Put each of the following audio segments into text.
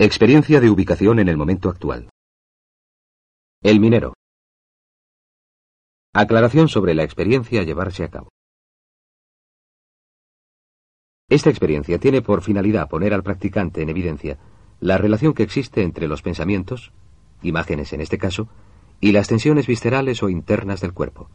Experiencia de ubicación en el momento actual. El minero. Aclaración sobre la experiencia a llevarse a cabo. Esta experiencia tiene por finalidad poner al practicante en evidencia la relación que existe entre los pensamientos, imágenes en este caso, y las tensiones viscerales o internas del cuerpo.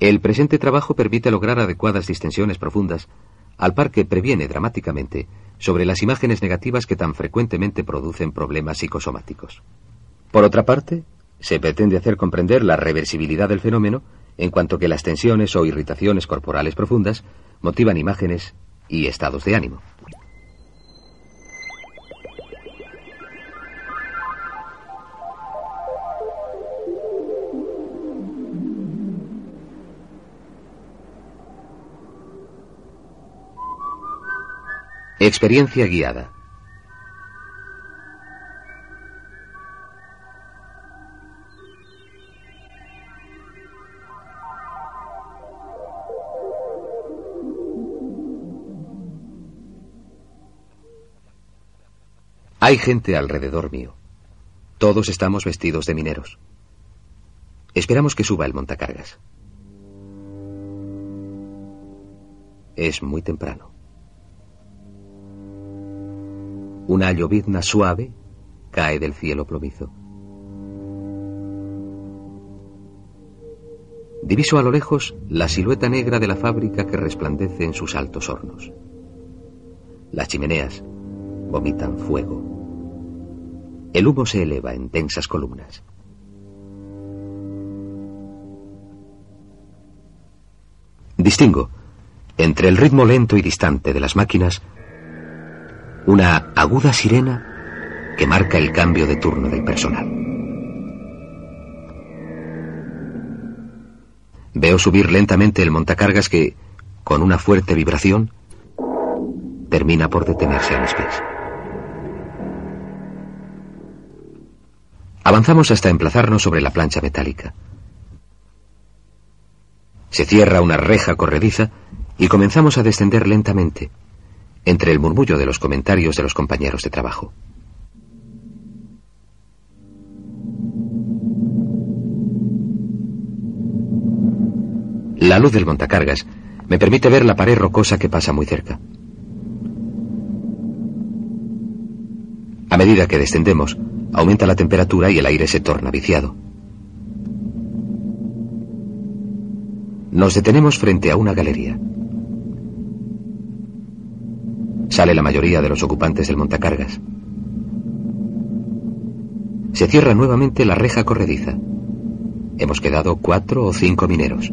El presente trabajo permite lograr adecuadas distensiones profundas, al par que previene dramáticamente sobre las imágenes negativas que tan frecuentemente producen problemas psicosomáticos. Por otra parte, se pretende hacer comprender la reversibilidad del fenómeno en cuanto que las tensiones o irritaciones corporales profundas motivan imágenes y estados de ánimo. Experiencia guiada. Hay gente alrededor mío. Todos estamos vestidos de mineros. Esperamos que suba el montacargas. Es muy temprano. Una llovizna suave cae del cielo plomizo. Diviso a lo lejos la silueta negra de la fábrica que resplandece en sus altos hornos. Las chimeneas vomitan fuego. El humo se eleva en densas columnas. Distingo, entre el ritmo lento y distante de las máquinas, una aguda sirena que marca el cambio de turno del personal. Veo subir lentamente el montacargas que, con una fuerte vibración, termina por detenerse a mis pies. Avanzamos hasta emplazarnos sobre la plancha metálica. Se cierra una reja corrediza y comenzamos a descender lentamente entre el murmullo de los comentarios de los compañeros de trabajo. La luz del montacargas me permite ver la pared rocosa que pasa muy cerca. A medida que descendemos, aumenta la temperatura y el aire se torna viciado. Nos detenemos frente a una galería. Sale la mayoría de los ocupantes del montacargas. Se cierra nuevamente la reja corrediza. Hemos quedado cuatro o cinco mineros.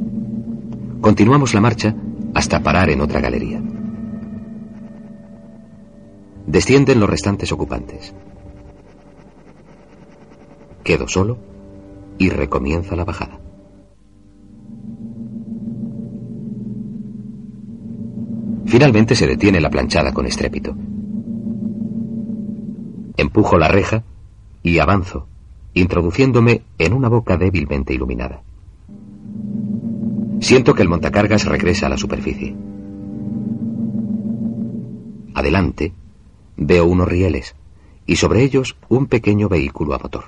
Continuamos la marcha hasta parar en otra galería. Descienden los restantes ocupantes. Quedo solo y recomienza la bajada. Finalmente se detiene la planchada con estrépito. Empujo la reja y avanzo, introduciéndome en una boca débilmente iluminada. Siento que el montacargas regresa a la superficie. Adelante veo unos rieles y sobre ellos un pequeño vehículo a motor.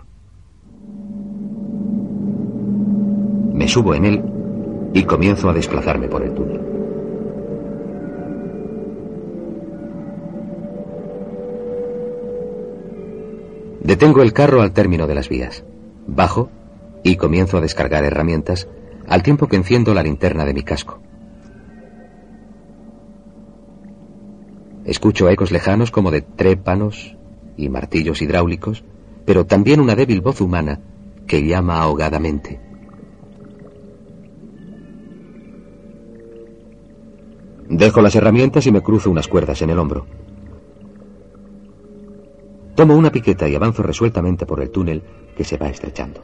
Me subo en él y comienzo a desplazarme por el túnel. Detengo el carro al término de las vías. Bajo y comienzo a descargar herramientas al tiempo que enciendo la linterna de mi casco. Escucho ecos lejanos como de trépanos y martillos hidráulicos, pero también una débil voz humana que llama ahogadamente. Dejo las herramientas y me cruzo unas cuerdas en el hombro. Tomo una piqueta y avanzo resueltamente por el túnel que se va estrechando.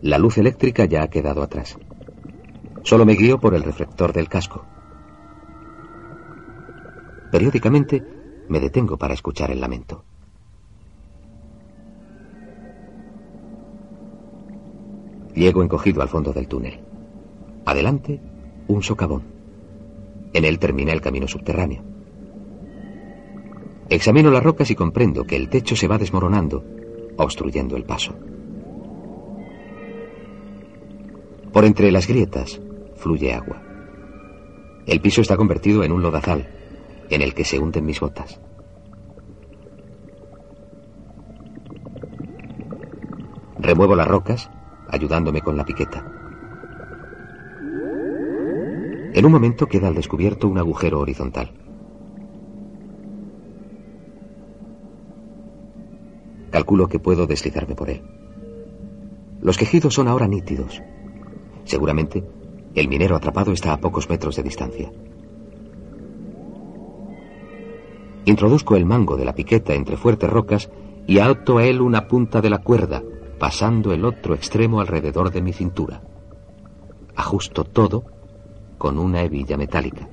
La luz eléctrica ya ha quedado atrás. Solo me guío por el reflector del casco. Periódicamente me detengo para escuchar el lamento. Llego encogido al fondo del túnel. Adelante, un socavón. En él termina el camino subterráneo. Examino las rocas y comprendo que el techo se va desmoronando, obstruyendo el paso. Por entre las grietas fluye agua. El piso está convertido en un lodazal, en el que se hunden mis botas. Remuevo las rocas, ayudándome con la piqueta. En un momento queda al descubierto un agujero horizontal. Calculo que puedo deslizarme por él. Los quejidos son ahora nítidos. Seguramente el minero atrapado está a pocos metros de distancia. Introduzco el mango de la piqueta entre fuertes rocas y alto a él una punta de la cuerda, pasando el otro extremo alrededor de mi cintura. Ajusto todo con una hebilla metálica.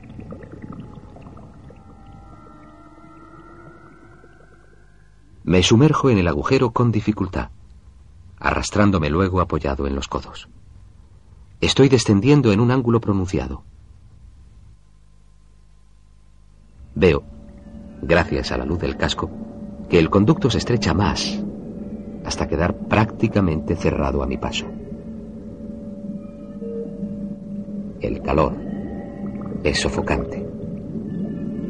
Me sumerjo en el agujero con dificultad, arrastrándome luego apoyado en los codos. Estoy descendiendo en un ángulo pronunciado. Veo, gracias a la luz del casco, que el conducto se estrecha más hasta quedar prácticamente cerrado a mi paso. El calor es sofocante.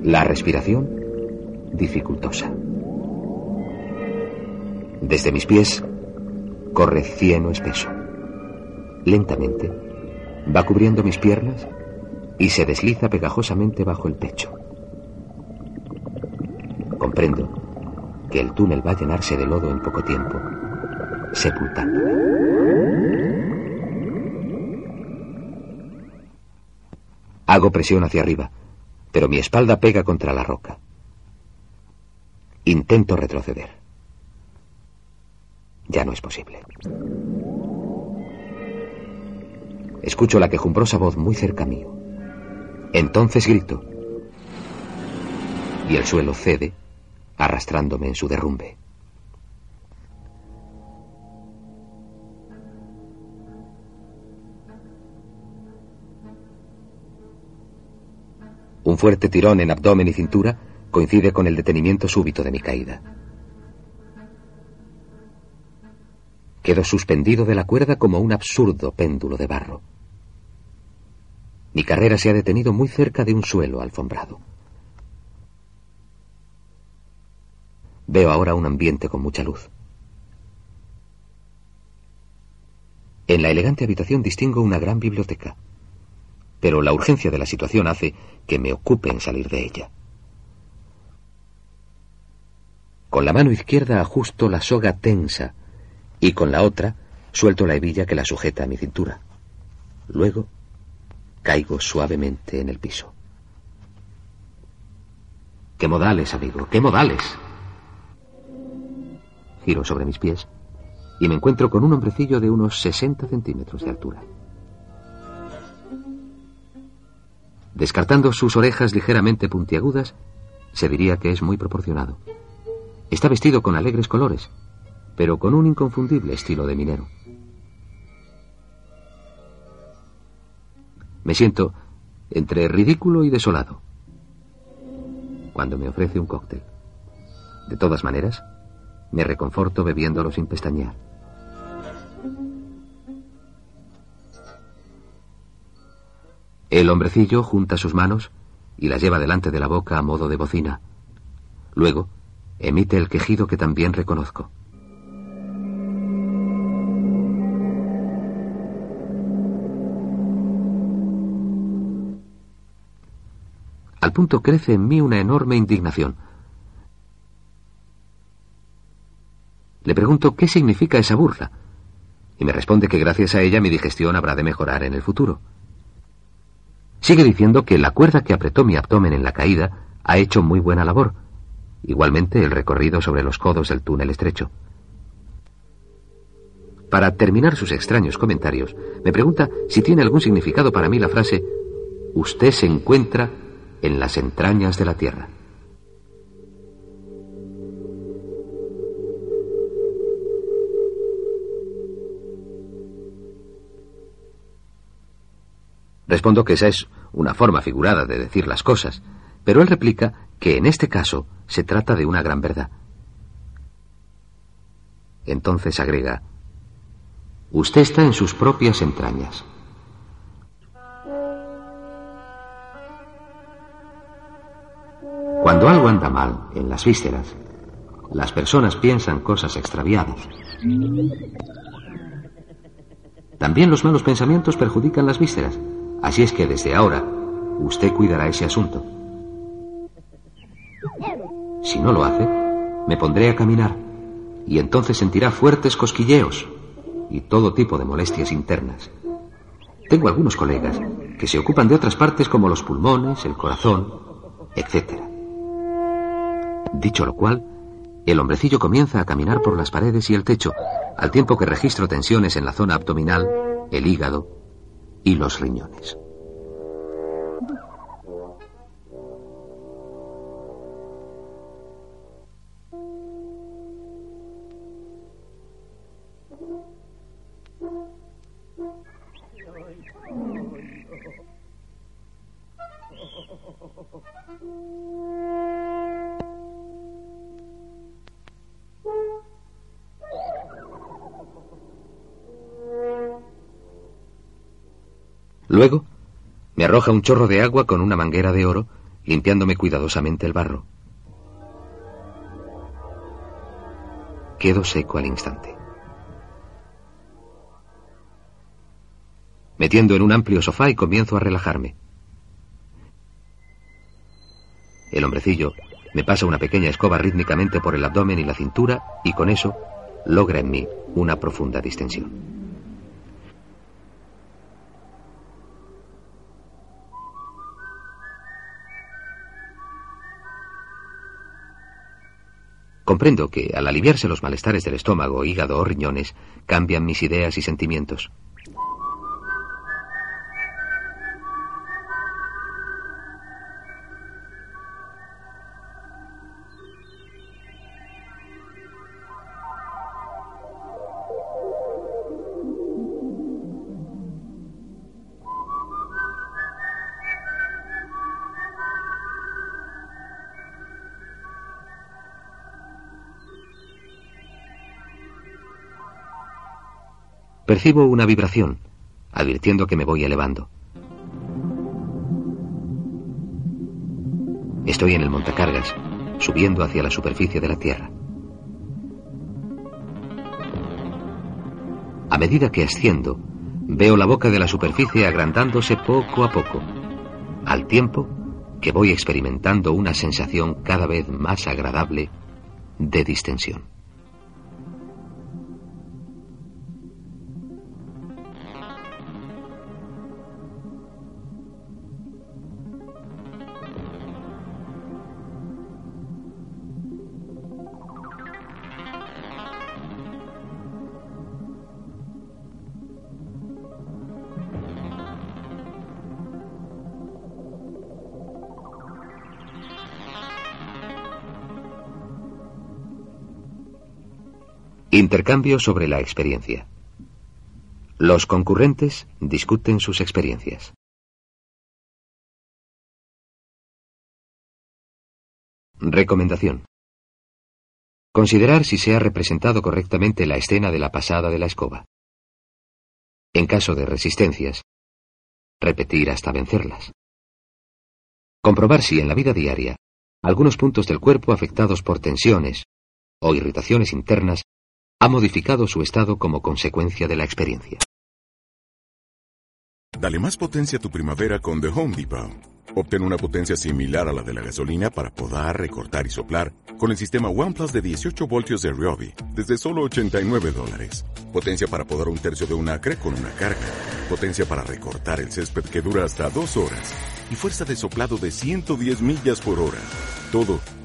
La respiración dificultosa. Desde mis pies corre cieno espeso. Lentamente va cubriendo mis piernas y se desliza pegajosamente bajo el pecho. Comprendo que el túnel va a llenarse de lodo en poco tiempo, sepultándome. Hago presión hacia arriba, pero mi espalda pega contra la roca. Intento retroceder. Ya no es posible. Escucho la quejumbrosa voz muy cerca mío. Entonces grito. Y el suelo cede, arrastrándome en su derrumbe. Un fuerte tirón en abdomen y cintura coincide con el detenimiento súbito de mi caída. Quedo suspendido de la cuerda como un absurdo péndulo de barro. Mi carrera se ha detenido muy cerca de un suelo alfombrado. Veo ahora un ambiente con mucha luz. En la elegante habitación distingo una gran biblioteca pero la urgencia de la situación hace que me ocupe en salir de ella. Con la mano izquierda ajusto la soga tensa y con la otra suelto la hebilla que la sujeta a mi cintura. Luego caigo suavemente en el piso. ¡Qué modales, amigo! ¡Qué modales! Giro sobre mis pies y me encuentro con un hombrecillo de unos 60 centímetros de altura. Descartando sus orejas ligeramente puntiagudas, se diría que es muy proporcionado. Está vestido con alegres colores, pero con un inconfundible estilo de minero. Me siento entre ridículo y desolado cuando me ofrece un cóctel. De todas maneras, me reconforto bebiéndolo sin pestañear. El hombrecillo junta sus manos y las lleva delante de la boca a modo de bocina. Luego, emite el quejido que también reconozco. Al punto crece en mí una enorme indignación. Le pregunto qué significa esa burla, y me responde que gracias a ella mi digestión habrá de mejorar en el futuro. Sigue diciendo que la cuerda que apretó mi abdomen en la caída ha hecho muy buena labor. Igualmente el recorrido sobre los codos del túnel estrecho. Para terminar sus extraños comentarios, me pregunta si tiene algún significado para mí la frase Usted se encuentra en las entrañas de la Tierra. Respondo que esa es una forma figurada de decir las cosas, pero él replica que en este caso se trata de una gran verdad. Entonces agrega, usted está en sus propias entrañas. Cuando algo anda mal en las vísceras, las personas piensan cosas extraviadas. También los malos pensamientos perjudican las vísceras. Así es que desde ahora usted cuidará ese asunto. Si no lo hace, me pondré a caminar y entonces sentirá fuertes cosquilleos y todo tipo de molestias internas. Tengo algunos colegas que se ocupan de otras partes como los pulmones, el corazón, etc. Dicho lo cual, el hombrecillo comienza a caminar por las paredes y el techo, al tiempo que registro tensiones en la zona abdominal, el hígado y los riñones. Luego, me arroja un chorro de agua con una manguera de oro, limpiándome cuidadosamente el barro. Quedo seco al instante. Metiendo en un amplio sofá y comienzo a relajarme. El hombrecillo me pasa una pequeña escoba rítmicamente por el abdomen y la cintura y con eso logra en mí una profunda distensión. Comprendo que, al aliviarse los malestares del estómago, hígado o riñones, cambian mis ideas y sentimientos. Percibo una vibración, advirtiendo que me voy elevando. Estoy en el montacargas, subiendo hacia la superficie de la Tierra. A medida que asciendo, veo la boca de la superficie agrandándose poco a poco, al tiempo que voy experimentando una sensación cada vez más agradable de distensión. Intercambio sobre la experiencia. Los concurrentes discuten sus experiencias. Recomendación. Considerar si se ha representado correctamente la escena de la pasada de la escoba. En caso de resistencias, repetir hasta vencerlas. Comprobar si en la vida diaria algunos puntos del cuerpo afectados por tensiones o irritaciones internas ha modificado su estado como consecuencia de la experiencia. Dale más potencia a tu primavera con The Home Depot. Obtén una potencia similar a la de la gasolina para podar, recortar y soplar con el sistema OnePlus de 18 voltios de Ryobi desde solo 89 dólares. Potencia para podar un tercio de un acre con una carga. Potencia para recortar el césped que dura hasta dos horas. Y fuerza de soplado de 110 millas por hora. Todo